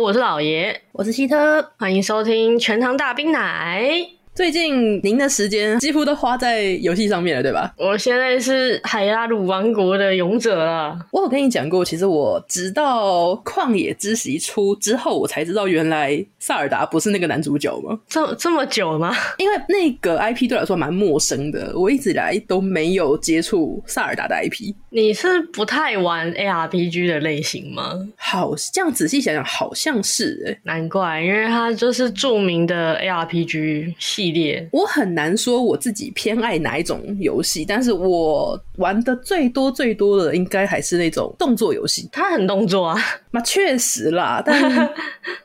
我是老爷，我是希特，欢迎收听全糖大冰奶。最近您的时间几乎都花在游戏上面了，对吧？我现在是海拉鲁王国的勇者了。我有跟你讲过，其实我直到旷野之息出之后，我才知道原来萨尔达不是那个男主角吗？这这么久吗？因为那个 IP 对我来说蛮陌生的，我一直以来都没有接触萨尔达的 IP。你是不太玩 ARPG 的类型吗？好，这样仔细想想，好像是哎，难怪，因为它就是著名的 ARPG 系列。我很难说我自己偏爱哪一种游戏，但是我玩的最多最多的应该还是那种动作游戏。它很动作啊，那确实啦。但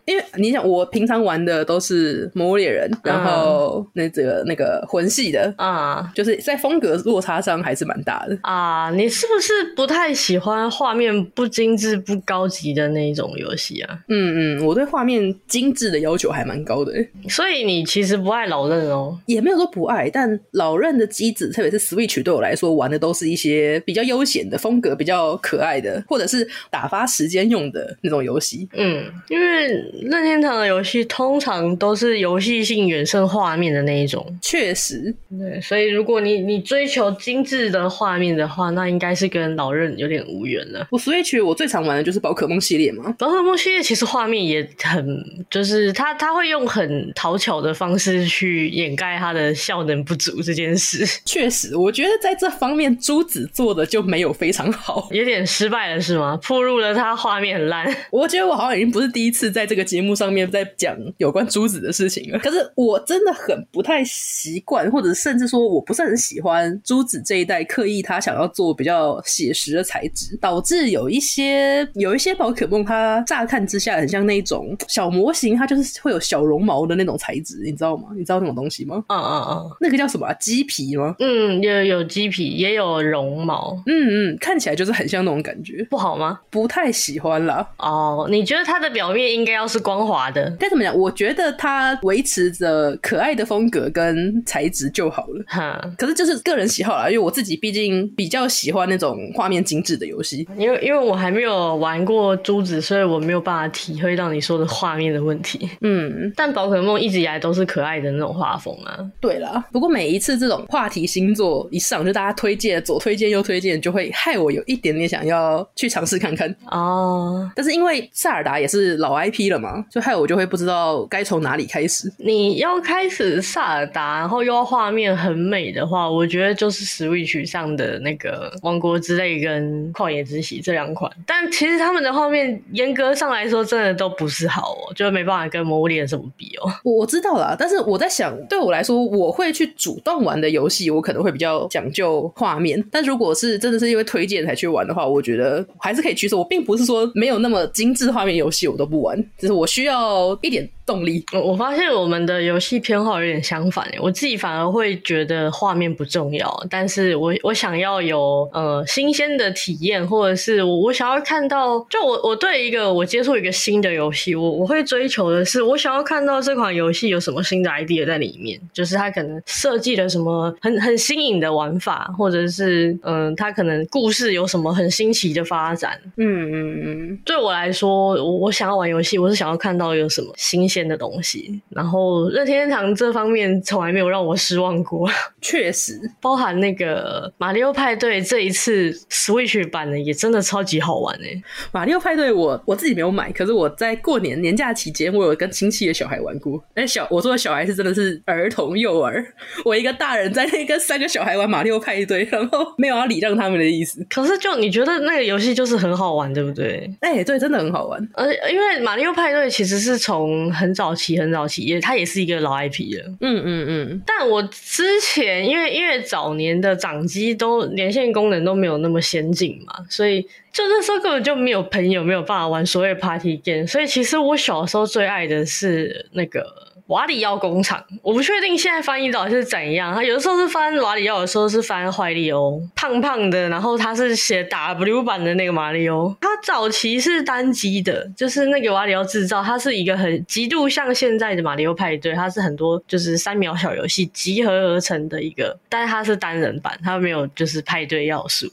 因为你想，我平常玩的都是《魔物猎人》，然后那这个那个魂系的啊，就是在风格落差上还是蛮大的啊。你是不是不太喜欢画面不精致、不高级的那一种游戏啊？嗯嗯，我对画面精致的要求还蛮高的。所以你其实不爱老任哦？也没有说不爱，但老任的机子，特别是 Switch 对我来说玩的都是一些比较悠闲的风格、比较可爱的，或者是打发时间用的那种游戏。嗯，因为任天堂的游戏通常都是游戏性远胜画面的那一种。确实，对，所以如果你你追求精致的画面的话，那应该是跟老任有点无缘了。我 Switch 我最常玩的就是宝可梦系列嘛，宝可梦系列其实画面也很，就是他他会用很讨巧的方式去掩盖它的效能不足这件事。确实，我觉得在这方面朱子做的就没有非常好，有点失败了是吗？暴露了他画面很烂。我觉得我好像已经不是第一次在这个节目上面在讲有关珠子的事情了。可是我真的很不太习惯，或者甚至说我不是很喜欢珠子这一代刻意他想要做比较写实的材质，导致有一些有一些宝可梦，它乍看之下很像那种小模型，它就是会有小绒毛的那种材质，你知道吗？你知道那种东西吗？啊啊啊，那个叫什么啊？鸡皮吗？嗯，有有鸡皮，也有绒毛。嗯嗯，看起来就是很像那种感觉，不好吗？不太喜欢啦。哦，你觉得它的表面应该要是光滑的？该怎么讲？我觉得它维持着可爱的风格跟材质就好了。哈，可是就是个人喜好啦，因为我自己毕竟比较喜欢那种画面精致的游戏。因为因为我还没有玩过珠子，所以我没有办法体会到你说的画面的问题。嗯，但宝可梦一直以来都是可爱的那种画风啊。对啦，不过每一次这种话题星座一上，就大家推荐，左推荐右推荐，就会害我有一点点想要去尝试看看哦。但是因为塞尔达也是老 IP 了嘛，就害我就会不知道该从哪里开始。你要开始塞尔达，然后又要画面很美的话，我觉得就是 Switch 上的那个《王国之泪》跟《旷野之息》这两款。但其实他们的画面严格上来说，真的都不是好哦，就没办法跟《魔物猎人》什么比哦。我知道啦，但是我在想，对我来说，我会去主动玩的游戏，我可能会比较讲究画面。但如果是真的是因为推荐才去玩的话，我觉得还是可以取舍。我并不是说没有那么精致画面游戏我都不玩，就是我需要一点动力。我我发现我们的游戏偏好有点相反，我自己反而会觉得画面不重要，但是我我想要有呃新鲜的体验，或者是我我想要看到，就我我对一个我接触一个新的游戏，我我会追求的是，我想要看到这款游戏有什么新的 idea 在里面，就是它可能设计了什么很很新颖的玩法，或者是嗯、呃，它可能故事有什么很新奇的发展。嗯嗯嗯，对我来说，我我想要玩游戏，我是想要看到有什么新鲜的东西，然后任天堂这方面从来没有让我失望过。确实，包含那个马里奥派对这一次 Switch 版的也真的超级好玩哎！马里奥派对我我自己没有买，可是我在过年年假期间，我有跟亲戚的小孩玩过。哎，小我说的小孩是真的是儿童幼儿，我一个大人在那跟三个小孩玩马里奥派对，然后没有要礼让他们的意思。可是就你觉得那个游戏就是很好玩，对不对？哎，对，真的很好玩。而因为马里奥派对其实是从很早期很早期，也它也是一个老 IP 了。嗯嗯嗯。但我之前因为因为早年的掌机都连线功能都没有那么先进嘛，所以就那时候根本就没有朋友没有办法玩所谓 party game。所以其实我小时候最爱的是那个瓦里奥工厂，我不确定现在翻译到底是怎样。他有的时候是翻瓦里奥，有的时候是翻坏利欧，胖胖的，然后他是写 W 版的那个马里欧。他早期是单机的，就是那个瓦里奥制造，它是一个很极度像现在的马里奥派对，它是很多就是三秒小游戏集合而成的一个，但是它是单人版，它没有就是派对要素。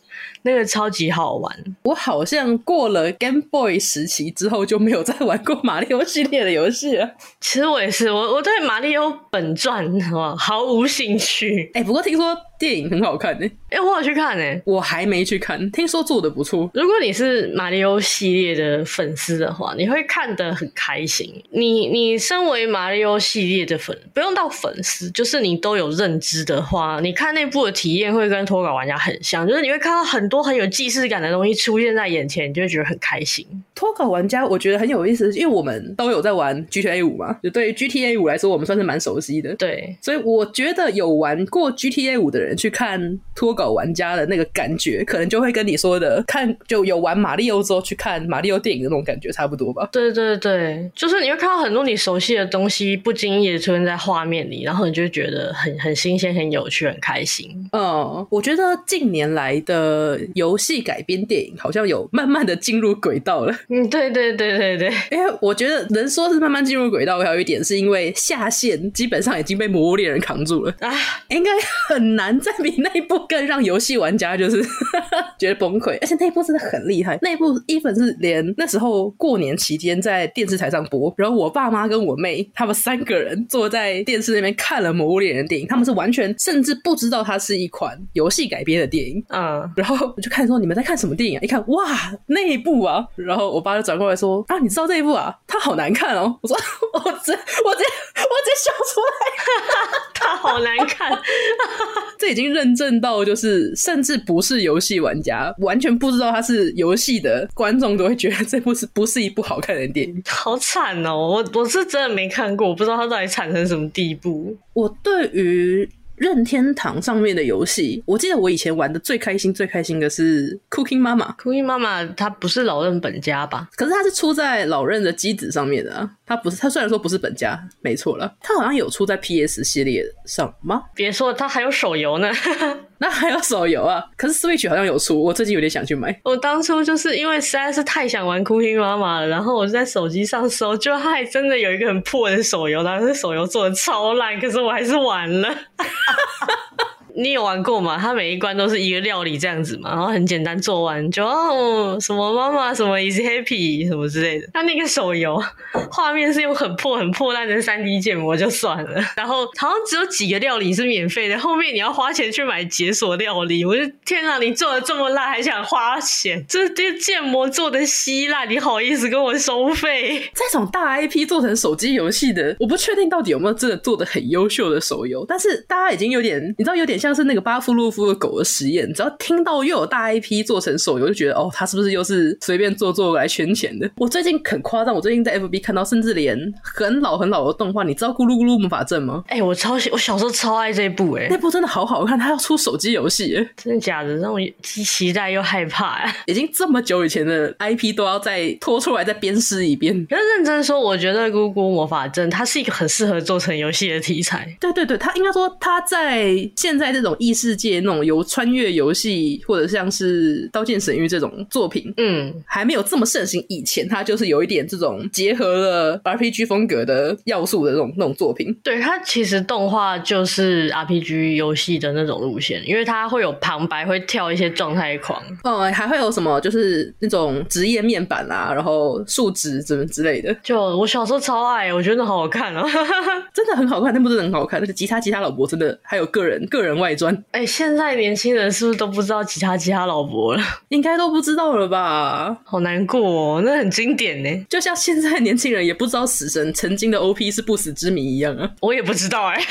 那个超级好玩，我好像过了 Game Boy 时期之后就没有再玩过马里奥系列的游戏了。其实我也是，我我对马里奥本传哇毫无兴趣。哎、欸，不过听说。电影很好看呢、欸，哎、欸，我有去看呢、欸，我还没去看，听说做的不错。如果你是马里奥系列的粉丝的话，你会看得很开心。你你身为马里奥系列的粉，不用到粉丝，就是你都有认知的话，你看那部的体验会跟脱稿玩家很像，就是你会看到很多很有既视感的东西出现在眼前，你就会觉得很开心。脱稿玩家我觉得很有意思，因为我们都有在玩 GTA 五嘛，就对于 GTA 五来说，我们算是蛮熟悉的。对，所以我觉得有玩过 GTA 五的人。去看脱稿玩家的那个感觉，可能就会跟你说的看就有玩马里奥之后去看马里奥电影的那种感觉差不多吧？对对对，就是你会看到很多你熟悉的东西不经意的出现在画面里，然后你就觉得很很新鲜、很有趣、很开心。嗯，我觉得近年来的游戏改编电影好像有慢慢的进入轨道了。嗯，对对对对对，因为我觉得能说是慢慢进入轨道，还有一点是因为下线基本上已经被魔物猎人扛住了啊，应该很难。再比那一部更让游戏玩家就是 觉得崩溃，而且那一部真的很厉害。那一部 even 是连那时候过年期间在电视台上播，然后我爸妈跟我妹他们三个人坐在电视那边看了《魔物猎人》电影，他们是完全甚至不知道它是一款游戏改编的电影。嗯，然后我就看说你们在看什么电影啊？一看哇那一部啊，然后我爸就转过来说啊，你知道这一部啊？它好难看哦。我说我直我这我直接笑出来，它好难看。这已经认证到，就是甚至不是游戏玩家，完全不知道它是游戏的观众都会觉得这部是不是一部好看的电影？好惨哦！我我是真的没看过，我不知道它到底惨成什么地步。我对于。任天堂上面的游戏，我记得我以前玩的最开心、最开心的是 Cooking Mama。Cooking Mama 它不是老任本家吧？可是它是出在老任的机子上面的啊。它不是，他虽然说不是本家，没错了。他好像有出在 PS 系列上吗？别说，他还有手游呢。那还有手游啊？可是 Switch 好像有出，我最近有点想去买。我当初就是因为实在是太想玩 Cooking Mama 了，然后我就在手机上搜，就它还真的有一个很破的手游，但是手游做的超烂，可是我还是玩了。你有玩过吗？它每一关都是一个料理这样子嘛，然后很简单做完就哦什么妈妈什么 is happy 什么之类的。它那个手游画面是用很破很破烂的三 D 建模就算了，然后好像只有几个料理是免费的，后面你要花钱去买解锁料理。我就天哪，你做的这么烂还想花钱？这这建模做的稀烂，你好意思跟我收费？这种大 IP 做成手机游戏的，我不确定到底有没有真的做的很优秀的手游，但是大家已经有点，你知道有点。像是那个巴夫洛夫的狗的实验，只要听到又有大 IP 做成手游，就觉得哦，他是不是又是随便做做来圈钱的？我最近很夸张，我最近在 FB 看到，甚至连很老很老的动画，你知道《咕噜咕噜魔法阵》吗？哎、欸，我超喜，我小时候超爱这一部、欸，哎，那部真的好好看，它要出手机游戏，真的假的？让我既期待又害怕、啊。已经这么久以前的 IP 都要再拖出来再鞭尸一遍。可是认真说，我觉得《咕咕噜魔法阵》它是一个很适合做成游戏的题材。对对对，它应该说它在现在这种异世界。那种有穿越游戏，或者像是《刀剑神域》这种作品，嗯，还没有这么盛行以前，它就是有一点这种结合了 RPG 风格的要素的这种那种作品。对，它其实动画就是 RPG 游戏的那种路线，因为它会有旁白，会跳一些状态狂，哦，还会有什么就是那种职业面板啊，然后数值什么之类的。就我小时候超爱，我觉得好好看哦，真的很好看，那部真的很好看。那个吉他吉他老伯真的还有个人个人外传，哎、欸。现在年轻人是不是都不知道吉他吉他老伯了？应该都不知道了吧？好难过哦，那很经典呢。就像现在年轻人也不知道死神曾经的 OP 是不死之谜一样啊。我也不知道哎。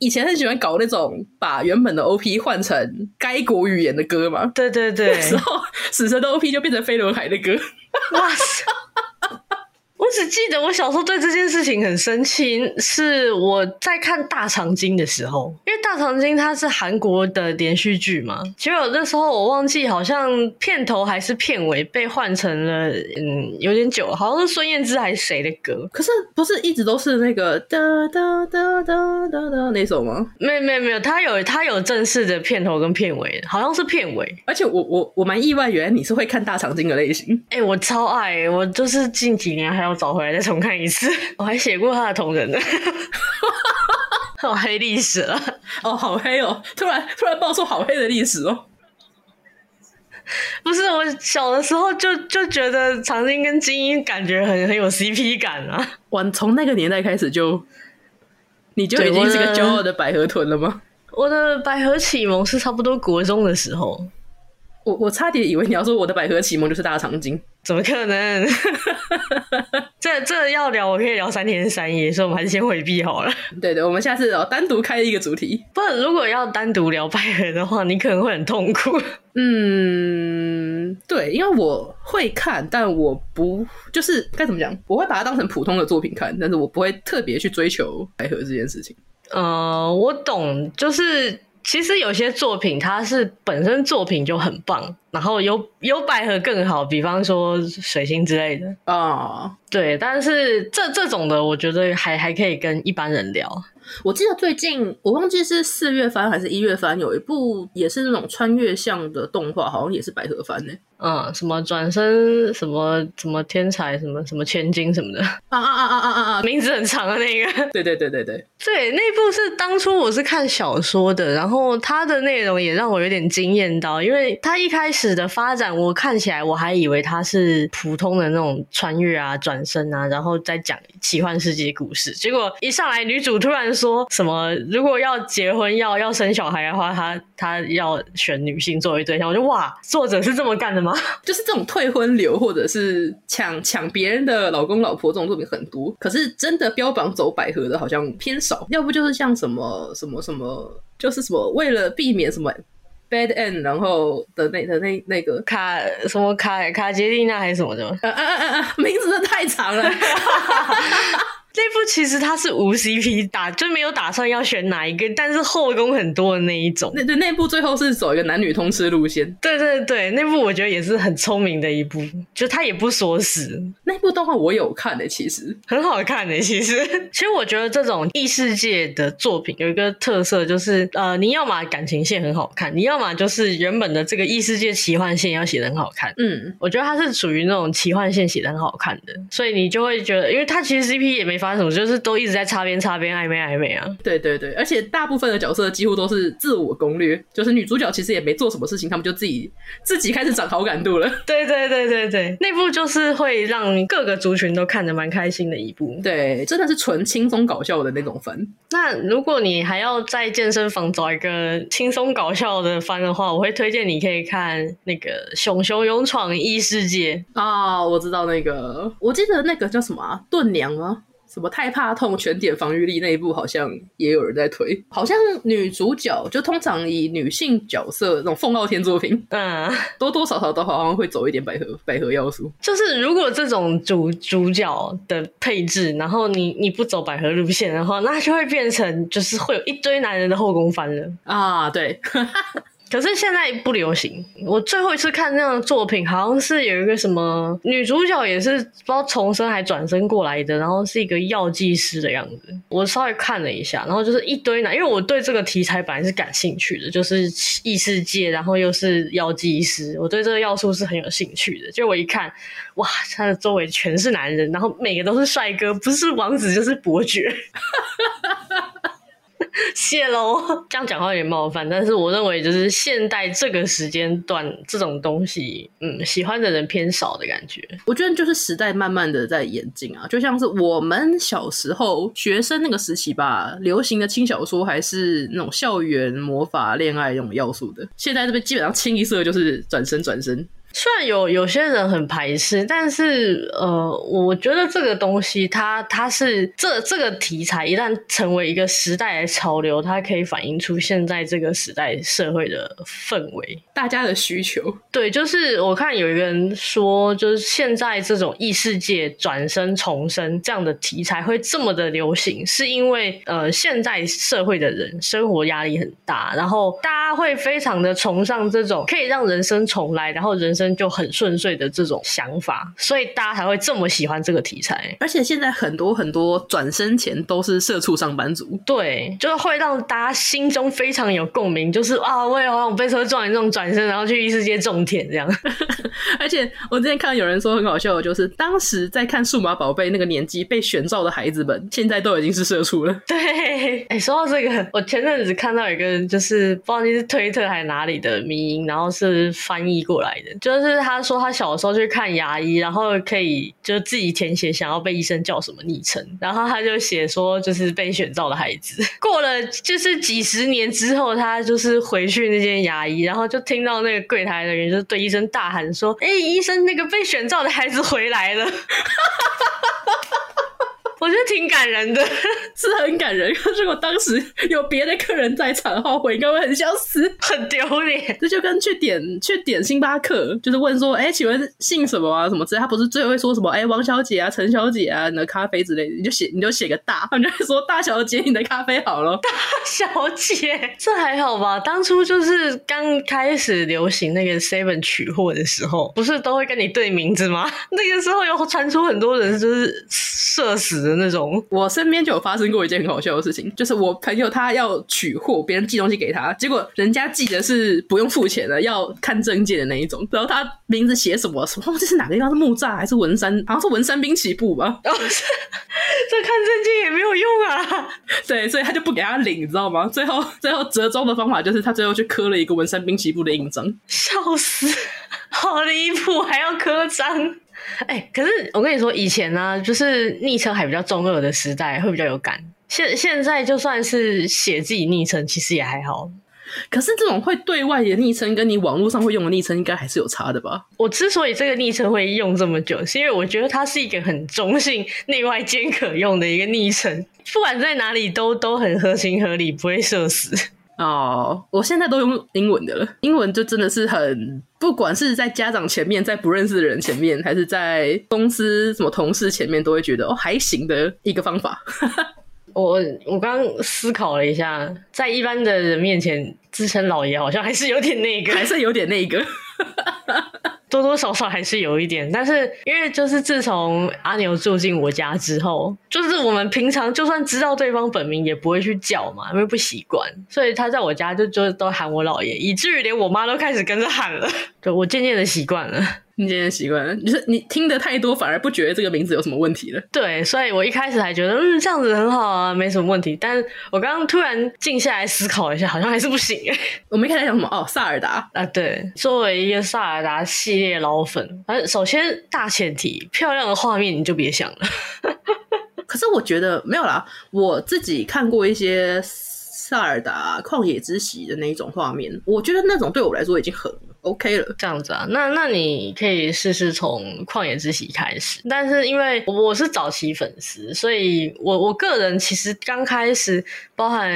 以前很喜欢搞那种把原本的 OP 换成该国语言的歌嘛。对对对，然后 死神的 OP 就变成飞轮海的歌。哇塞！我只记得我小时候对这件事情很生气，是我在看《大长今》的时候，因为《大长今》它是韩国的连续剧嘛，结果那时候我忘记好像片头还是片尾被换成了，嗯，有点久了，好像是孙燕姿还是谁的歌？可是不是一直都是那个哒哒哒哒哒哒那首吗？没有没有没有，它有它有正式的片头跟片尾，好像是片尾。而且我我我蛮意外，原来你是会看《大长今》的类型。哎、欸，我超爱，我就是近几年还要找回来再重看一次。我还写过他的同人呢，好黑历史了哦，好黑哦！突然突然爆出好黑的历史哦。不是，我小的时候就就觉得长今跟精英感觉很很有 CP 感啊。我从那个年代开始就，你就已经是个骄傲的百合豚了吗？我的百合启蒙是差不多国中的时候。我我差点以为你要说我的百合启蒙就是大长今，怎么可能？这这要聊，我可以聊三天三夜，所以我们还是先回避好了。对对，我们下次哦单独开一个主题。不，如果要单独聊百合的话，你可能会很痛苦。嗯，对，因为我会看，但我不就是该怎么讲？我会把它当成普通的作品看，但是我不会特别去追求百合这件事情。呃，我懂，就是。其实有些作品，它是本身作品就很棒，然后有有百合更好，比方说水星之类的啊，oh. 对。但是这这种的，我觉得还还可以跟一般人聊。我记得最近我忘记是四月番还是一月番，有一部也是那种穿越向的动画，好像也是百合番呢。嗯，什么转身，什么什么天才，什么什么千金什么的啊啊啊啊啊啊！名字很长的那个。对对对对对对，那部是当初我是看小说的，然后它的内容也让我有点惊艳到，因为它一开始的发展，我看起来我还以为它是普通的那种穿越啊、转身啊，然后再讲奇幻世界故事，结果一上来女主突然说什么，如果要结婚要要生小孩的话，她她要选女性作为对象，我就哇，作者是这么干的吗？就是这种退婚流，或者是抢抢别人的老公老婆这种作品很多，可是真的标榜走百合的好像偏少。要不就是像什么什么什么，就是什么为了避免什么 bad end，然后的那的那那个卡什么卡卡捷丽娜还是什么的，啊啊啊啊，名字真的太长了。这部其实它是无 CP 打，就没有打算要选哪一个，但是后宫很多的那一种。那对那部最后是走一个男女通吃路线。对对对，那部我觉得也是很聪明的一部，就他也不锁死。那部动画我有看的、欸，其实很好看的、欸。其实，其实我觉得这种异世界的作品有一个特色，就是呃，你要么感情线很好看，你要么就是原本的这个异世界奇幻线要写的很好看。嗯，我觉得它是属于那种奇幻线写的很好看的，所以你就会觉得，因为它其实 CP 也没。发生什么就是都一直在擦边擦边暧昧暧昧啊！对对对，而且大部分的角色几乎都是自我攻略，就是女主角其实也没做什么事情，他们就自己自己开始长好感度了。对对对对对，那部就是会让各个族群都看得蛮开心的一部。对，真的是纯轻松搞笑的那种番。那如果你还要在健身房找一个轻松搞笑的番的话，我会推荐你可以看那个《熊熊勇闯异世界》啊，我知道那个，我记得那个叫什么啊，盾娘吗？什么太怕痛全点防御力那一部好像也有人在推，好像女主角就通常以女性角色那种凤傲天作品，嗯，多多少少都好像会走一点百合百合要素。就是如果这种主主角的配置，然后你你不走百合路线的话，那就会变成就是会有一堆男人的后宫番了啊，对。可是现在不流行。我最后一次看那样的作品，好像是有一个什么女主角也是不知道重生还转生过来的，然后是一个药剂师的样子。我稍微看了一下，然后就是一堆男，因为我对这个题材本来是感兴趣的，就是异世界，然后又是药剂师，我对这个要素是很有兴趣的。就我一看，哇，他的周围全是男人，然后每个都是帅哥，不是王子就是伯爵。谢喽，这样讲话有点冒犯，但是我认为就是现代这个时间段这种东西，嗯，喜欢的人偏少的感觉。我觉得就是时代慢慢的在演进啊，就像是我们小时候学生那个时期吧，流行的轻小说还是那种校园魔法恋爱那种要素的，现在这边基本上清一色就是转身转生。虽然有有些人很排斥，但是呃，我觉得这个东西它它是这这个题材一旦成为一个时代的潮流，它可以反映出现在这个时代社会的氛围，大家的需求。对，就是我看有一个人说，就是现在这种异世界转身重生这样的题材会这么的流行，是因为呃，现在社会的人生活压力很大，然后大家会非常的崇尚这种可以让人生重来，然后人生就很顺遂的这种想法，所以大家才会这么喜欢这个题材。而且现在很多很多转身前都是社畜上班族，对，就是会让大家心中非常有共鸣，就是啊，我也好想被车撞一撞转身，然后去异世界种田这样。而且我之前看到有人说很好笑的，就是当时在看数码宝贝那个年纪被选召的孩子们，现在都已经是社畜了。对，哎、欸，说到这个，我前阵子看到一个就是不知道你是推特还是哪里的迷音，然后是翻译过来的，就就是他说他小时候去看牙医，然后可以就自己填写想要被医生叫什么昵称，然后他就写说就是被选召的孩子。过了就是几十年之后，他就是回去那间牙医，然后就听到那个柜台的人就对医生大喊说：“哎、医生，那个被选召的孩子回来了。” 我觉得挺感人的，是很感人。如果当时有别的客人在场的话，我应该会很想死，很丢脸。这就跟去点去点星巴克，就是问说：“哎、欸，请问姓什么啊？什么之类？”他不是最后会说什么：“哎、欸，王小姐啊，陈小姐啊，你的咖啡之类的。”你就写你就写个大，他们就会说：“大小姐，你的咖啡好了。”大小姐，这还好吧？当初就是刚开始流行那个 Seven 取货的时候，不是都会跟你对名字吗？那个时候有传出很多人就是社死的。那种，我身边就有发生过一件很好笑的事情，就是我朋友他要取货，别人寄东西给他，结果人家寄的是不用付钱的，要看证件的那一种。然后他名字写什么什么，这是哪个地方？是木栅还是文山？好像是文山滨崎步吧？哦，这看证件也没有用啊。对，所以他就不给他领，你知道吗？最后最后折中的方法就是他最后去刻了一个文山滨崎步的印章。笑死，好离谱，还要刻章。哎、欸，可是我跟你说，以前呢、啊，就是昵称还比较中二的时代，会比较有感。现现在就算是写自己昵称，其实也还好。可是这种会对外的昵称，跟你网络上会用的昵称，应该还是有差的吧？我之所以这个昵称会用这么久，是因为我觉得它是一个很中性、内外兼可用的一个昵称，不管在哪里都都很合情合理，不会社死。哦，我现在都用英文的了。英文就真的是很，不管是在家长前面，在不认识的人前面，还是在公司什么同事前面，都会觉得哦还行的一个方法。我我刚刚思考了一下，在一般的人面前自称老爷，好像还是有点那个，还是有点那个。多多少少还是有一点，但是因为就是自从阿牛住进我家之后，就是我们平常就算知道对方本名也不会去叫嘛，因为不习惯，所以他在我家就就都喊我老爷，以至于连我妈都开始跟着喊了，就我渐渐的习惯了。你渐渐习惯了，就是你听得太多，反而不觉得这个名字有什么问题了。对，所以我一开始还觉得，嗯，这样子很好啊，没什么问题。但是我刚刚突然静下来思考一下，好像还是不行。我们一开始讲什么？哦，萨尔达啊，对，作为一个萨尔达系列老粉，反正首先大前提，漂亮的画面你就别想了。可是我觉得没有啦，我自己看过一些萨尔达旷野之息的那一种画面，我觉得那种对我来说已经很。OK 了，这样子啊，那那你可以试试从旷野之息开始。但是因为我是早期粉丝，所以我我个人其实刚开始，包含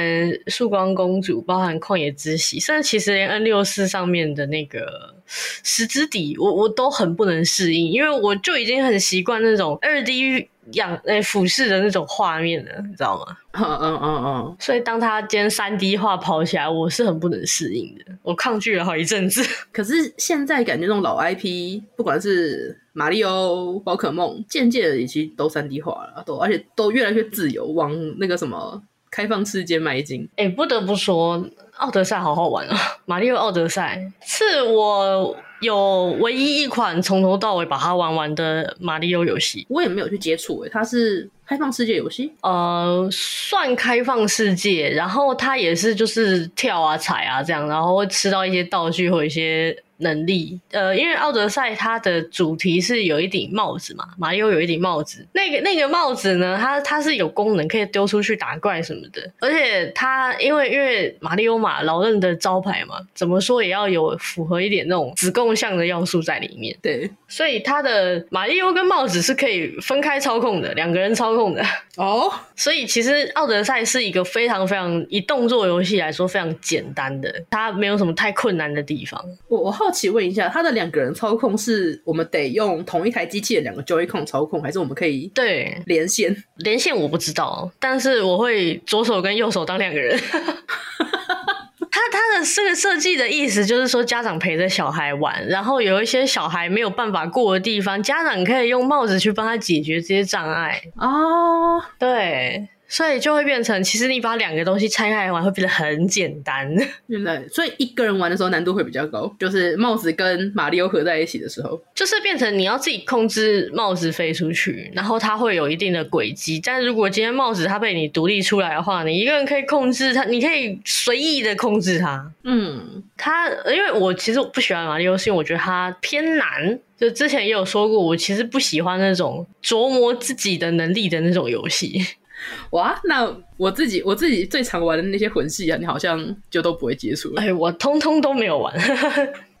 曙光公主，包含旷野之息，甚至其实连 N 六四上面的那个石之底，我我都很不能适应，因为我就已经很习惯那种二 D。仰诶，俯视的那种画面呢，你知道吗？嗯嗯嗯嗯。所以当他今天三 D 画跑起来，我是很不能适应的，我抗拒了好一阵子。可是现在感觉那种老 IP，不管是马里奥、宝可梦，渐渐的已经都三 D 化了，都而且都越来越自由，往那个什么开放世界迈进。哎，不得不说，奥德赛好好玩啊！马里奥奥德赛是我。有唯一一款从头到尾把它玩完的马里奥游戏，我也没有去接触诶，它是开放世界游戏？呃，算开放世界，然后它也是就是跳啊踩啊这样，然后会吃到一些道具或一些能力。呃，因为奥德赛它的主题是有一顶帽子嘛，马里欧有一顶帽子，那个那个帽子呢，它它是有功能可以丢出去打怪什么的，而且它因为因为马里欧嘛，老任的招牌嘛，怎么说也要有符合一点那种子贡像的要素在里面。对，所以它的马里欧跟帽子是可以分开操控的，两个人操控的。哦，所以其实奥德赛是一个非常非常以动作游戏来说非常简单的，它没有什么太困难的地方。我我好奇问一下，他的两个人操控是我们得用同一台机器的两个 Joy-Con 操控，还是我们可以对连线？连线我不知道，但是我会左手跟右手当两个人。他他的这个设计的意思就是说，家长陪着小孩玩，然后有一些小孩没有办法过的地方，家长可以用帽子去帮他解决这些障碍。哦，对。所以就会变成，其实你把两个东西拆开来玩，会变得很简单。原来，所以一个人玩的时候难度会比较高，就是帽子跟马里欧合在一起的时候，就是变成你要自己控制帽子飞出去，然后它会有一定的轨迹。但如果今天帽子它被你独立出来的话，你一个人可以控制它，你可以随意的控制它。嗯，它因为我其实我不喜欢马里欧，是因为我觉得它偏难。就之前也有说过，我其实不喜欢那种琢磨自己的能力的那种游戏。哇，那我自己我自己最常玩的那些魂系啊，你好像就都不会接触了。哎，我通通都没有玩。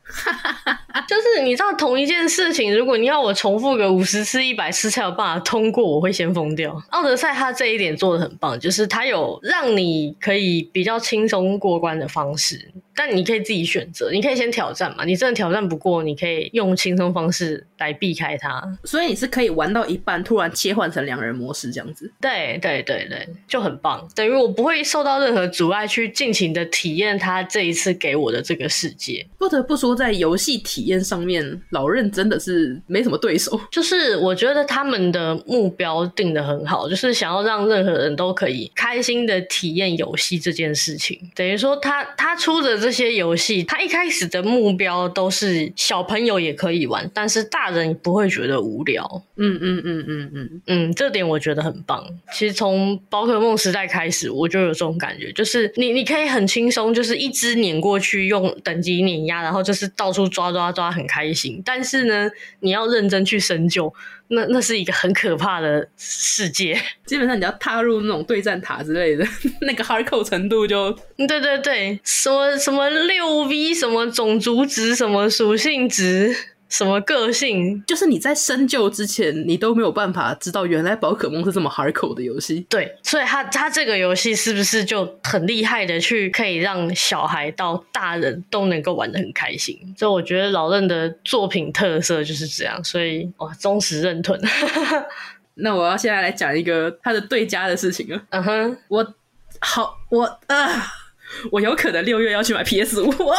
就是你知道同一件事情，如果你要我重复个五十次、一百次才有办法通过，我会先疯掉。奥德赛它这一点做的很棒，就是它有让你可以比较轻松过关的方式。但你可以自己选择，你可以先挑战嘛。你真的挑战不过，你可以用轻松方式来避开它。所以你是可以玩到一半，突然切换成两人模式这样子。对对对对，就很棒。等于我不会受到任何阻碍，去尽情的体验他这一次给我的这个世界。不得不说，在游戏体验上面，老任真的是没什么对手。就是我觉得他们的目标定得很好，就是想要让任何人都可以开心的体验游戏这件事情。等于说他，他他出的这些游戏，他一开始的目标都是小朋友也可以玩，但是大人不会觉得无聊。嗯嗯嗯嗯嗯嗯，这点我觉得很棒。其实从宝可梦时代开始，我就有这种感觉，就是你你可以很轻松，就是一只碾过去，用等级碾压，然后就是到处抓抓抓，很开心。但是呢，你要认真去深究。那那是一个很可怕的世界，基本上你要踏入那种对战塔之类的，那个 hardcore 程度就，对对对，什么什么六 V，什么种族值，什么属性值。什么个性？就是你在深究之前，你都没有办法知道原来宝可梦是这么 hardcore 的游戏。对，所以他他这个游戏是不是就很厉害的，去可以让小孩到大人都能够玩的很开心？所以我觉得老任的作品特色就是这样，所以哇，忠实认屯。那我要现在来讲一个他的对家的事情了。嗯哼，我好，我啊。我有可能六月要去买 PS 五，哇！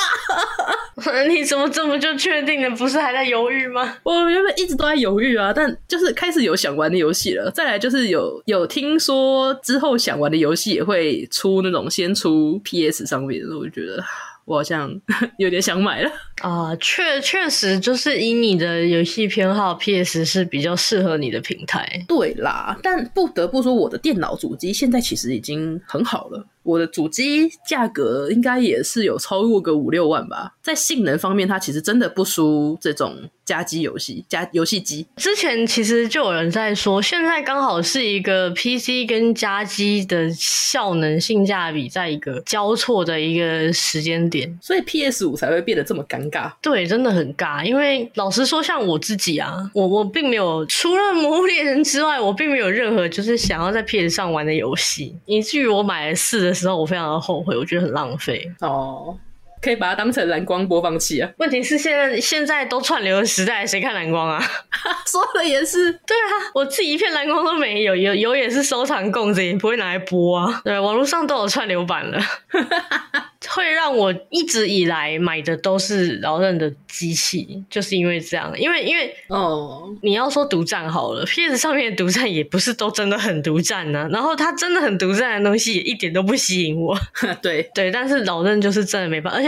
你怎么这么就确定了？不是还在犹豫吗？我原本一直都在犹豫啊，但就是开始有想玩的游戏了。再来就是有有听说之后想玩的游戏也会出那种先出 PS 上面的，我就觉得。我好像 有点想买了啊，确确实就是以你的游戏偏好，PS 是比较适合你的平台。对啦，但不得不说，我的电脑主机现在其实已经很好了。我的主机价格应该也是有超过个五六万吧，在性能方面，它其实真的不输这种。家机游戏，家游戏机。之前其实就有人在说，现在刚好是一个 PC 跟家机的效能性价比在一个交错的一个时间点，所以 PS 五才会变得这么尴尬。对，真的很尬。因为老实说，像我自己啊，我我并没有除了《魔物猎人》之外，我并没有任何就是想要在 PS 上玩的游戏，以至于我买了四的时候，我非常的后悔，我觉得很浪费哦。可以把它当成蓝光播放器啊！问题是现在现在都串流的时代，谁看蓝光啊？说的也是，对啊，我自己一片蓝光都没有，有有也是收藏供着，也不会拿来播啊。对，网络上都有串流版了。会让我一直以来买的都是老任的机器，就是因为这样。因为因为哦，你要说独占好了，PS 上面的独占也不是都真的很独占呢。然后它真的很独占的东西也一点都不吸引我。对对，但是老任就是真的没办法，而且。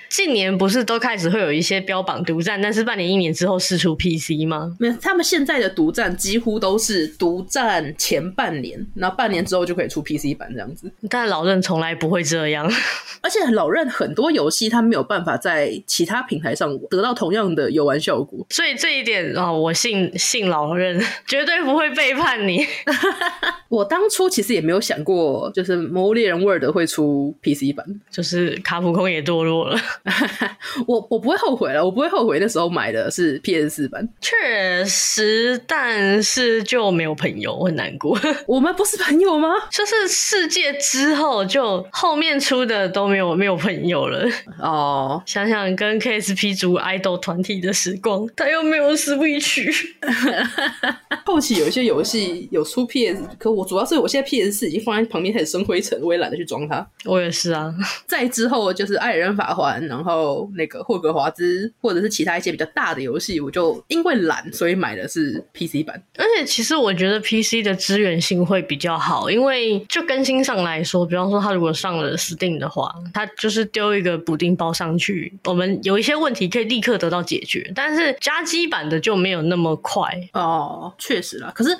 近年不是都开始会有一些标榜独占，但是半年一年之后释出 PC 吗？没有，他们现在的独占几乎都是独占前半年，然后半年之后就可以出 PC 版这样子。但老任从来不会这样，而且老任很多游戏他没有办法在其他平台上得到同样的游玩效果，所以这一点啊、哦，我信信老任，绝对不会背叛你。我当初其实也没有想过，就是《魔物猎人 World》会出 PC 版，就是卡普空也堕落了。我我不会后悔了，我不会后悔那时候买的是 PS 四版。确实，但是就没有朋友，我很难过。我们不是朋友吗？就是世界之后，就后面出的都没有没有朋友了。哦，想想跟 KSP 组爱豆团体的时光，他又没有 Switch。后期有一些游戏有出 PS，可我主要是我现在 PS 四已经放在旁边开始生灰尘，我也懒得去装它。我也是啊。再之后就是艾尔登法环，然后那个霍格华兹，或者是其他一些比较大的游戏，我就因为懒，所以买的是 PC 版。而且其实我觉得 PC 的资源性会比较好，因为就更新上来说，比方说它如果上了 Steam 的话，它就是丢一个补丁包上去，我们有一些问题可以立刻得到解决。但是加基版的就没有那么快哦，确实啦。可是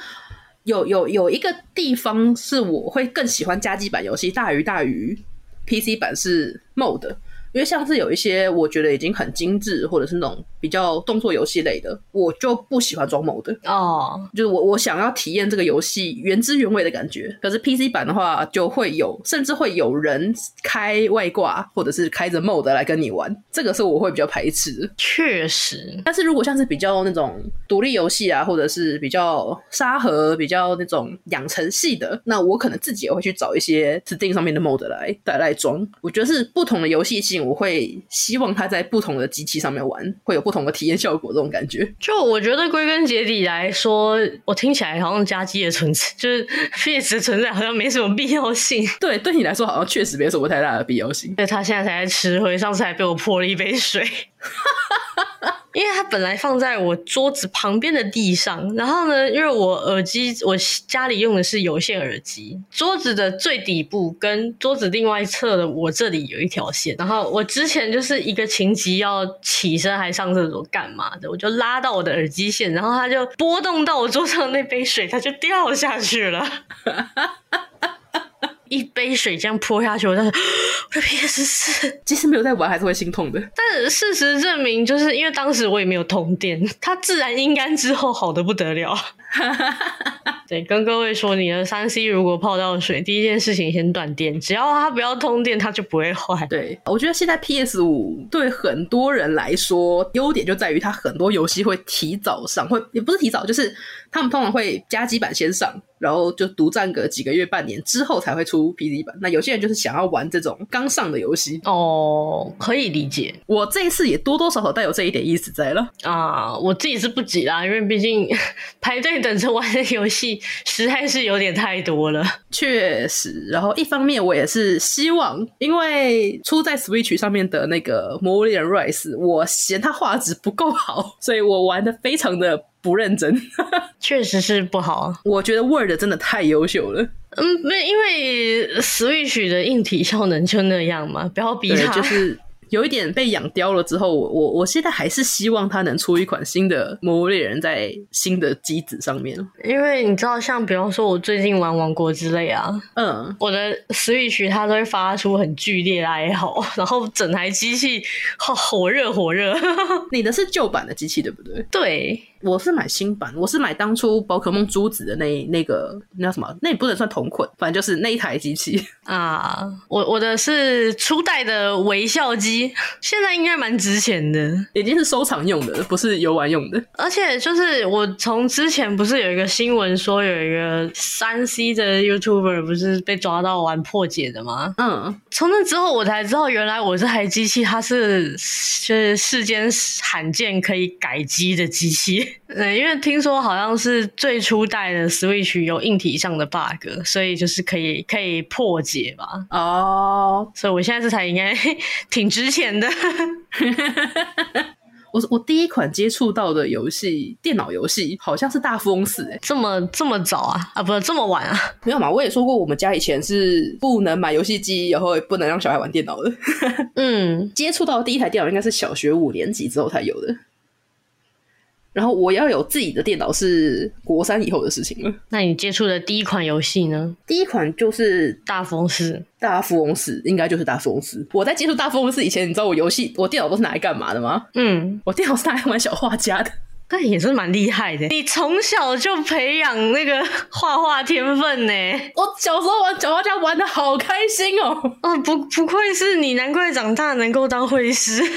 有有有一个地方是我会更喜欢加基版游戏大于大于 PC 版是 Mod，因为像是有一些我觉得已经很精致，或者是那种。比较动作游戏类的，我就不喜欢装 mod 哦，oh. 就是我我想要体验这个游戏原汁原味的感觉。可是 PC 版的话，就会有甚至会有人开外挂，或者是开着 mod 来跟你玩，这个是我会比较排斥。确实，但是如果像是比较那种独立游戏啊，或者是比较沙盒、比较那种养成系的，那我可能自己也会去找一些 Steam 上面的 mod 来带来装。我觉得是不同的游戏性，我会希望它在不同的机器上面玩，会有不。不同的体验效果，这种感觉，就我觉得归根结底来说，我听起来好像加机的存在，就是 PS 的存在，好像没什么必要性。对，对你来说好像确实没什么太大的必要性。对，他现在才在吃灰，上次还被我泼了一杯水。因为它本来放在我桌子旁边的地上，然后呢，因为我耳机我家里用的是有线耳机，桌子的最底部跟桌子另外一侧的我这里有一条线，然后我之前就是一个情急要起身还上厕所干嘛的，我就拉到我的耳机线，然后它就拨动到我桌上那杯水，它就掉下去了。一杯水这样泼下去，我当时 我的 PS 四，即使没有在玩，还是会心痛的。但事实证明，就是因为当时我也没有通电，它自然阴干之后好的不得了。对，跟各位说，你的三 C 如果泡到水，第一件事情先断电，只要它不要通电，它就不会坏。对，我觉得现在 PS 五对很多人来说，优点就在于它很多游戏会提早上，会也不是提早，就是他们通常会加机版先上。然后就独占个几个月、半年之后才会出 PC 版。那有些人就是想要玩这种刚上的游戏哦，可以理解。我这一次也多多少少带有这一点意思在了啊。我自己是不急啦，因为毕竟 排队等着玩的游戏实在是有点太多了。确实，然后一方面我也是希望，因为出在 Switch 上面的那个《魔物猎人 Rise》，我嫌它画质不够好，所以我玩的非常的。不认真，确实是不好。我觉得 Word 真的太优秀了。嗯，没，因为 Switch 的硬体效能就那样嘛，不要逼它。就是有一点被养刁了之后，我我我现在还是希望它能出一款新的《魔物猎人》在新的机子上面。因为你知道，像比方说，我最近玩《王国之泪》啊，嗯，我的 Switch 它都会发出很剧烈的哀嚎，然后整台机器好火热火热。你的是旧版的机器对不对？对。我是买新版，我是买当初宝可梦珠子的那那个那叫什么？那也不能算同捆，反正就是那一台机器 啊。我我的是初代的微笑机，现在应该蛮值钱的，已经是收藏用的，不是游玩用的。而且就是我从之前不是有一个新闻说有一个三 C 的 YouTuber 不是被抓到玩破解的吗？嗯，从那之后我才知道，原来我这台机器它是就是世间罕见可以改机的机器。嗯，因为听说好像是最初代的 Switch 有硬体上的 bug，所以就是可以可以破解吧。哦，所以我现在这台应该 挺值钱的。我我第一款接触到的游戏，电脑游戏好像是大富翁四，哎，这么这么早啊？啊，不是这么晚啊？没有嘛？我也说过，我们家以前是不能买游戏机，然后也不能让小孩玩电脑的。嗯，接触到的第一台电脑应该是小学五年级之后才有的。然后我要有自己的电脑是国三以后的事情了。那你接触的第一款游戏呢？第一款就是大富翁四，大富翁四应该就是大富翁四。我在接触大富翁四以前，你知道我游戏我电脑都是拿来干嘛的吗？嗯，我电脑是拿来玩小画家的。那也是蛮厉害的，你从小就培养那个 画画天分呢。我小时候玩小画家玩的好开心哦。哦，不不愧是你，难怪长大能够当绘师。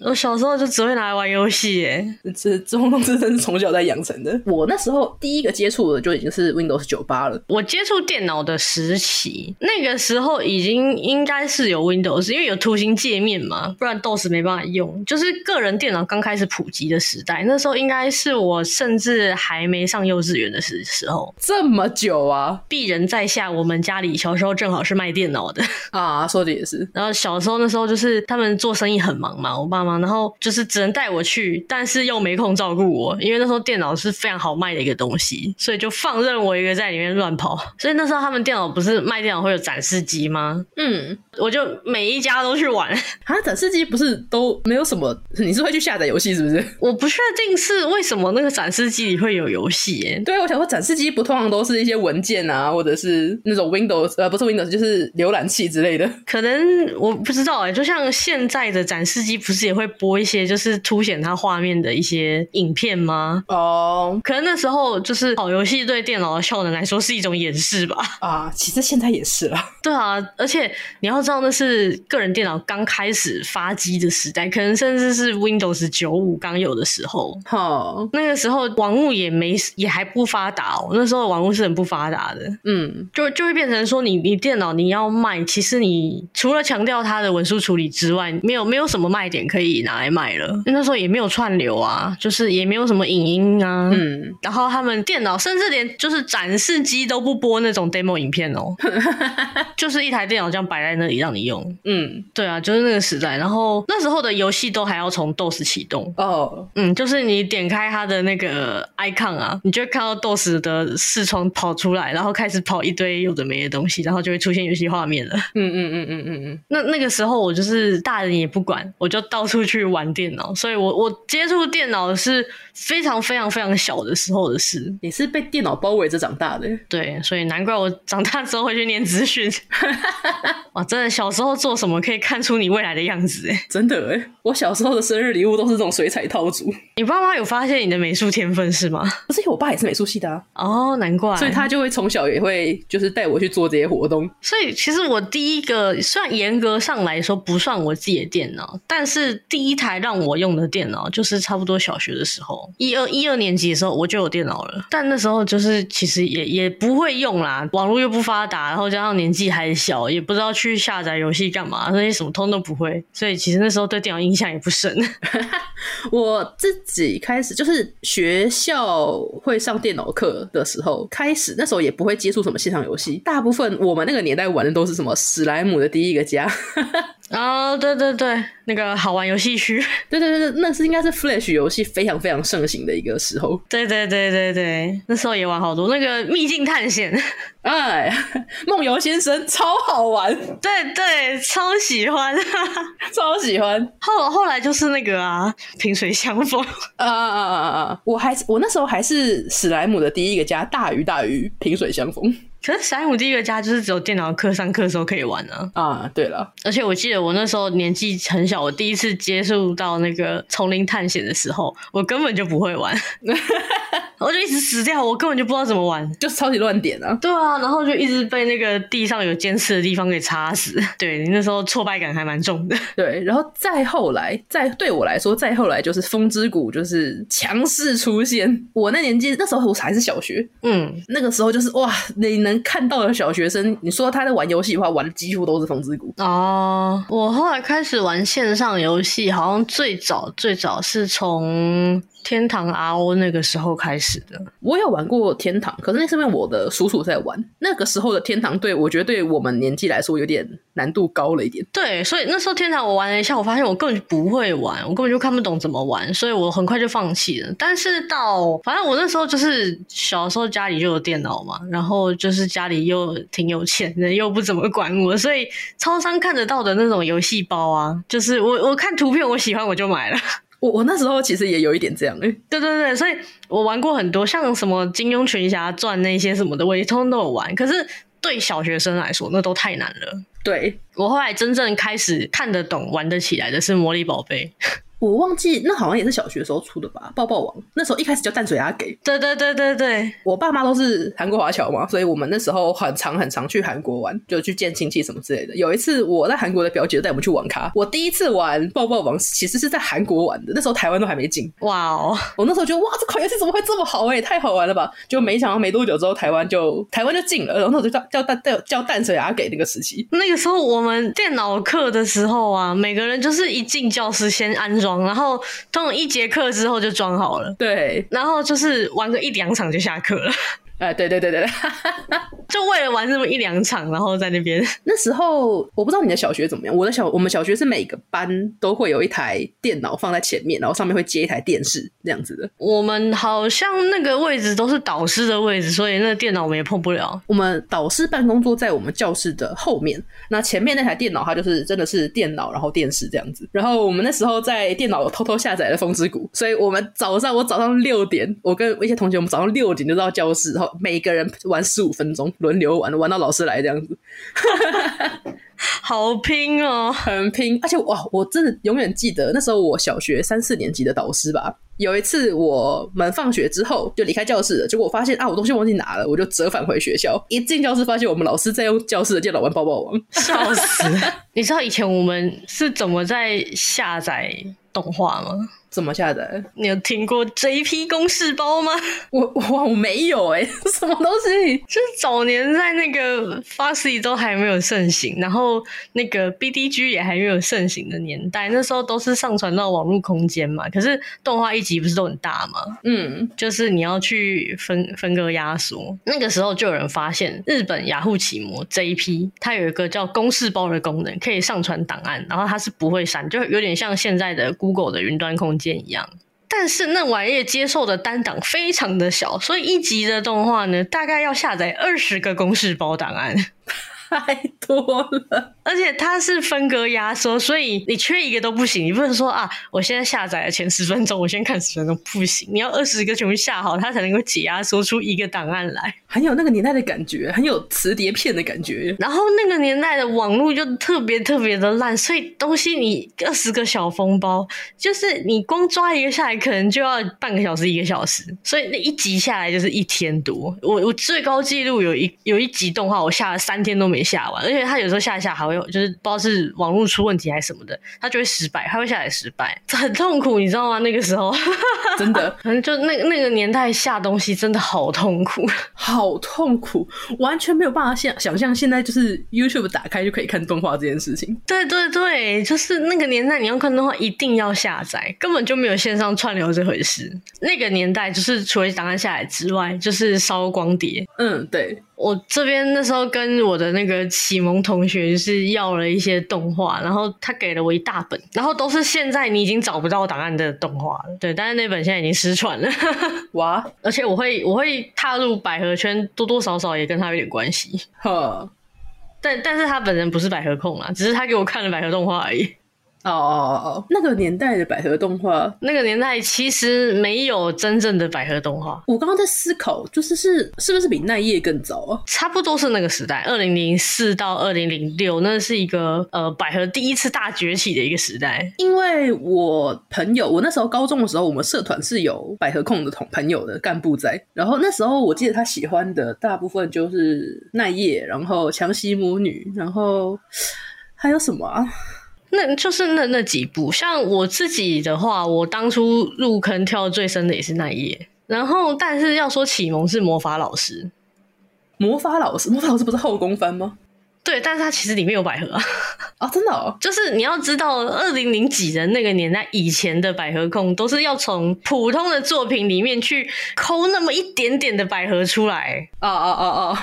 我小时候就只会拿来玩游戏，哎，这这种东西真是从小在养成的。我那时候第一个接触的就已经是 Windows 九八了。我接触电脑的时期，那个时候已经应该是有 Windows，因为有图形界面嘛，不然 DOS 没办法用。就是个人电脑刚开始普及的时代，那时候应该是我甚至还没上幼稚园的时时候。这么久啊！鄙人在下，我们家里小时候正好是卖电脑的 啊，说的也是。然后小时候那时候就是他们做生意很忙嘛，我爸妈。然后就是只能带我去，但是又没空照顾我，因为那时候电脑是非常好卖的一个东西，所以就放任我一个在里面乱跑。所以那时候他们电脑不是卖电脑会有展示机吗？嗯，我就每一家都去玩。啊，展示机不是都没有什么？你是会去下载游戏是不是？我不确定是为什么那个展示机里会有游戏耶。对，我想说展示机不通常都是一些文件啊，或者是那种 Windows 呃，不是 Windows 就是浏览器之类的。可能我不知道哎，就像现在的展示机不是也会。播一些就是凸显它画面的一些影片吗？哦，oh. 可能那时候就是好游戏对电脑的效能来说是一种掩饰吧。啊，其实现在也是了。对啊，而且你要知道那是个人电脑刚开始发机的时代，可能甚至是 Windows 九五刚有的时候。好，oh. 那个时候网络也没也还不发达哦。那时候网络是很不发达的。嗯，就就会变成说你你电脑你要卖，其实你除了强调它的文书处理之外，没有没有什么卖点可以。拿来卖了，那时候也没有串流啊，就是也没有什么影音啊，嗯，然后他们电脑甚至连就是展示机都不播那种 demo 影片哦，就是一台电脑这样摆在那里让你用，嗯，对啊，就是那个时代，然后那时候的游戏都还要从 DOS 启动哦，嗯，就是你点开它的那个 icon 啊，你就会看到 DOS 的视窗跑出来，然后开始跑一堆有的没的东西，然后就会出现游戏画面了，嗯嗯嗯嗯嗯嗯，那那个时候我就是大人也不管，我就到处去。去玩电脑，所以我我接触电脑是非常非常非常小的时候的事。你是被电脑包围着长大的，对，所以难怪我长大之后会去念资讯。哇，真的，小时候做什么可以看出你未来的样子？哎，真的哎，我小时候的生日礼物都是这种水彩套组。你爸妈有发现你的美术天分是吗？不是，我爸也是美术系的啊。哦，难怪，所以他就会从小也会就是带我去做这些活动。所以其实我第一个，虽然严格上来说不算我自己的电脑，但是第第一台让我用的电脑，就是差不多小学的时候，一二一二年级的时候我就有电脑了。但那时候就是其实也也不会用啦，网络又不发达，然后加上年纪还小，也不知道去下载游戏干嘛，那些什么通都不会。所以其实那时候对电脑印象也不深。我自己开始就是学校会上电脑课的时候，开始那时候也不会接触什么线上游戏，大部分我们那个年代玩的都是什么史莱姆的第一个家。啊，oh, 对对对，那个好玩游戏区，对对对，那是应该是 Flash 游戏非常非常盛行的一个时候。对对对对对，那时候也玩好多那个秘境探险，哎，梦游先生超好玩，对对，超喜欢，超喜欢。后后来就是那个啊，萍水相逢啊啊啊啊啊！我还我那时候还是史莱姆的第一个家，大鱼大鱼，萍水相逢。可是史莱姆第一个家就是只有电脑课上课的时候可以玩啊！啊，对了，而且我记得我那时候年纪很小，我第一次接触到那个丛林探险的时候，我根本就不会玩，我就一直死掉，我根本就不知道怎么玩，就是超级乱点啊！对啊，然后就一直被那个地上有尖刺的地方给插死。对，你那时候挫败感还蛮重的。对，然后再后来，再对我来说，再后来就是风之谷就是强势出现。我那年纪那时候我还是小学，嗯，那个时候就是哇，你能。看到的小学生，你说他在玩游戏的话，玩的几乎都是《风之谷》哦。我后来开始玩线上游戏，好像最早最早是从天堂 RO 那个时候开始的。我有玩过天堂，可是那是因为我的叔叔在玩。那个时候的天堂对我觉得对我们年纪来说有点难度高了一点。对，所以那时候天堂我玩了一下，我发现我根本就不会玩，我根本就看不懂怎么玩，所以我很快就放弃了。但是到反正我那时候就是小时候家里就有电脑嘛，然后就是家里又挺有钱的，又不怎么管我，所以超商看得到的那种游戏包啊，就是我我看图片我喜欢我就买了。我我那时候其实也有一点这样哎，对对对，所以我玩过很多像什么《金庸群侠传》那些什么的，我也通通都有玩。可是对小学生来说，那都太难了。对，我后来真正开始看得懂、玩得起来的是《魔力宝贝》。我忘记那好像也是小学时候出的吧，抱抱王那时候一开始叫淡水阿给。对对对对对，我爸妈都是韩国华侨嘛，所以我们那时候很常很常去韩国玩，就去见亲戚什么之类的。有一次我在韩国的表姐带我们去网咖，我第一次玩抱抱王其实是在韩国玩的，那时候台湾都还没进。哇哦，我那时候觉得哇，这款游戏怎么会这么好哎、欸，太好玩了吧！就没想到没多久之后台湾就台湾就进了，然后那时候就叫叫淡叫叫淡水阿给那个时期。那个时候我们电脑课的时候啊，每个人就是一进教室先安装，然后。通常一节课之后就装好了，对，然后就是玩个一两场就下课了。哎，对对对对，就为了玩这么一两场，然后在那边。那时候我不知道你的小学怎么样，我的小我们小学是每个班都会有一台电脑放在前面，然后上面会接一台电视这样子的。我们好像那个位置都是导师的位置，所以那个电脑我们也碰不了。我们导师办公桌在我们教室的后面，那前面那台电脑它就是真的是电脑，然后电视这样子。然后我们那时候在电脑偷偷下载了《风之谷》，所以我们早上我早上六点，我跟一些同学我们早上六点就到教室，然后。每个人玩十五分钟，轮流玩，玩到老师来这样子，好拼哦，很拼。而且哇，我真的永远记得那时候我小学三四年级的导师吧。有一次我们放学之后就离开教室了，结果我发现啊，我东西忘记拿了，我就折返回学校。一进教室发现我们老师在用教室的电脑玩抱抱王，笑死！你知道以前我们是怎么在下载动画吗？怎么下载？你有听过 JP 公式包吗？我哇，我没有哎、欸，什么东西？就是早年在那个 Foxy 都还没有盛行，然后那个 BDG 也还没有盛行的年代，那时候都是上传到网络空间嘛。可是动画一集不是都很大吗？嗯，就是你要去分分割压缩。那个时候就有人发现，日本雅虎奇摩 JP 它有一个叫公式包的功能，可以上传档案，然后它是不会删，就有点像现在的 Google 的云端空间。一样，但是那玩意接受的单档非常的小，所以一集的动画呢，大概要下载二十个公式包档案。太多了，而且它是分割压缩，所以你缺一个都不行。你不能说啊，我现在下载了前十分钟，我先看十分钟，不行。你要二十个全部下好，它才能够解压缩出一个档案来。很有那个年代的感觉，很有磁碟片的感觉。然后那个年代的网络就特别特别的烂，所以东西你二十个小封包，就是你光抓一个下来，可能就要半个小时一个小时。所以那一集下来就是一天多。我我最高纪录有一有一集动画，我下了三天都没。没下完，而且他有时候下一下还会，就是不知道是网络出问题还是什么的，他就会失败，他会下来失败，很痛苦，你知道吗？那个时候 真的，反正就那那个年代下东西真的好痛苦，好痛苦，完全没有办法想想象现在就是 YouTube 打开就可以看动画这件事情。对对对，就是那个年代你要看动画一定要下载，根本就没有线上串流这回事。那个年代就是除了档案下来之外，就是烧光碟。嗯，对。我这边那时候跟我的那个启蒙同学就是要了一些动画，然后他给了我一大本，然后都是现在你已经找不到档案的动画了。对，但是那本现在已经失传了。哇！而且我会我会踏入百合圈，多多少少也跟他有点关系。呵，但但是他本人不是百合控啊，只是他给我看了百合动画而已。哦哦哦哦，那个年代的百合动画，那个年代其实没有真正的百合动画。我刚刚在思考，就是是是不是比奈叶更早啊？差不多是那个时代，二零零四到二零零六，那是一个呃百合第一次大崛起的一个时代。因为我朋友，我那时候高中的时候，我们社团是有百合控的同朋友的干部在，然后那时候我记得他喜欢的大部分就是奈叶，然后强袭魔女，然后还有什么啊？那就是那那几部，像我自己的话，我当初入坑跳最深的也是那一页。然后，但是要说启蒙是魔法老师，魔法老师，魔法老师不是后宫番吗？对，但是它其实里面有百合啊。哦，真的哦，就是你要知道，二零零几的那个年代以前的百合控都是要从普通的作品里面去抠那么一点点的百合出来。哦哦哦哦。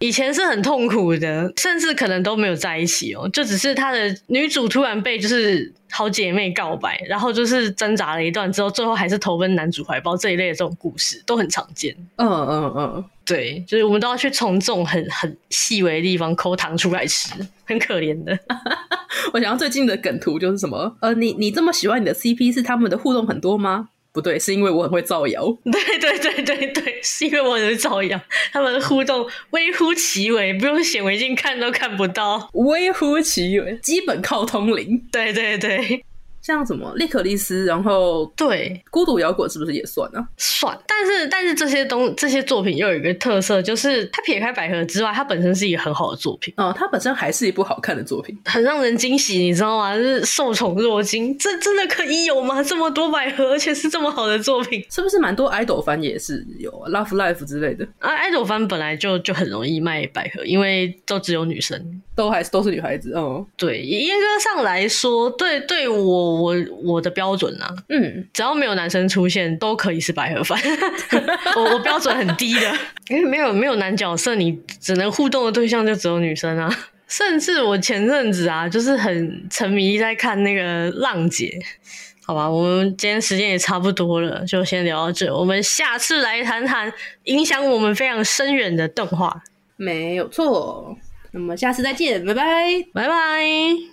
以前是很痛苦的，甚至可能都没有在一起哦，就只是他的女主突然被就是好姐妹告白，然后就是挣扎了一段之后，最后还是投奔男主怀抱这一类的这种故事都很常见。嗯嗯嗯，对，就是我们都要去从这种很很细微的地方抠糖出来吃，很可怜的。我想要最近的梗图就是什么？呃，你你这么喜欢你的 CP 是他们的互动很多吗？不对，是因为我很会造谣。对对对对对，是因为我很会造谣。他们互动微乎其微，不用显微镜看都看不到，微乎其微，基本靠通灵。对对对。像什么利可利斯，然后对孤独摇滚是不是也算呢？算，但是但是这些东这些作品又有一个特色，就是它撇开百合之外，它本身是一个很好的作品。嗯，它本身还是一部好看的作品，很让人惊喜，你知道吗？就是受宠若惊，这真的可以有吗？这么多百合，而且是这么好的作品，是不是蛮多 idol 番也是有 Love Life 之类的？啊，idol 番本来就就很容易卖百合，因为都只有女生，都还是都是女孩子。嗯，对，严格上来说，对对我我我的。标准啊，嗯，只要没有男生出现，都可以是百合番。我我标准很低的，因为没有没有男角色，你只能互动的对象就只有女生啊。甚至我前阵子啊，就是很沉迷在看那个浪姐。好吧，我们今天时间也差不多了，就先聊到这。我们下次来谈谈影响我们非常深远的动画。没有错，那么下次再见，拜拜，拜拜。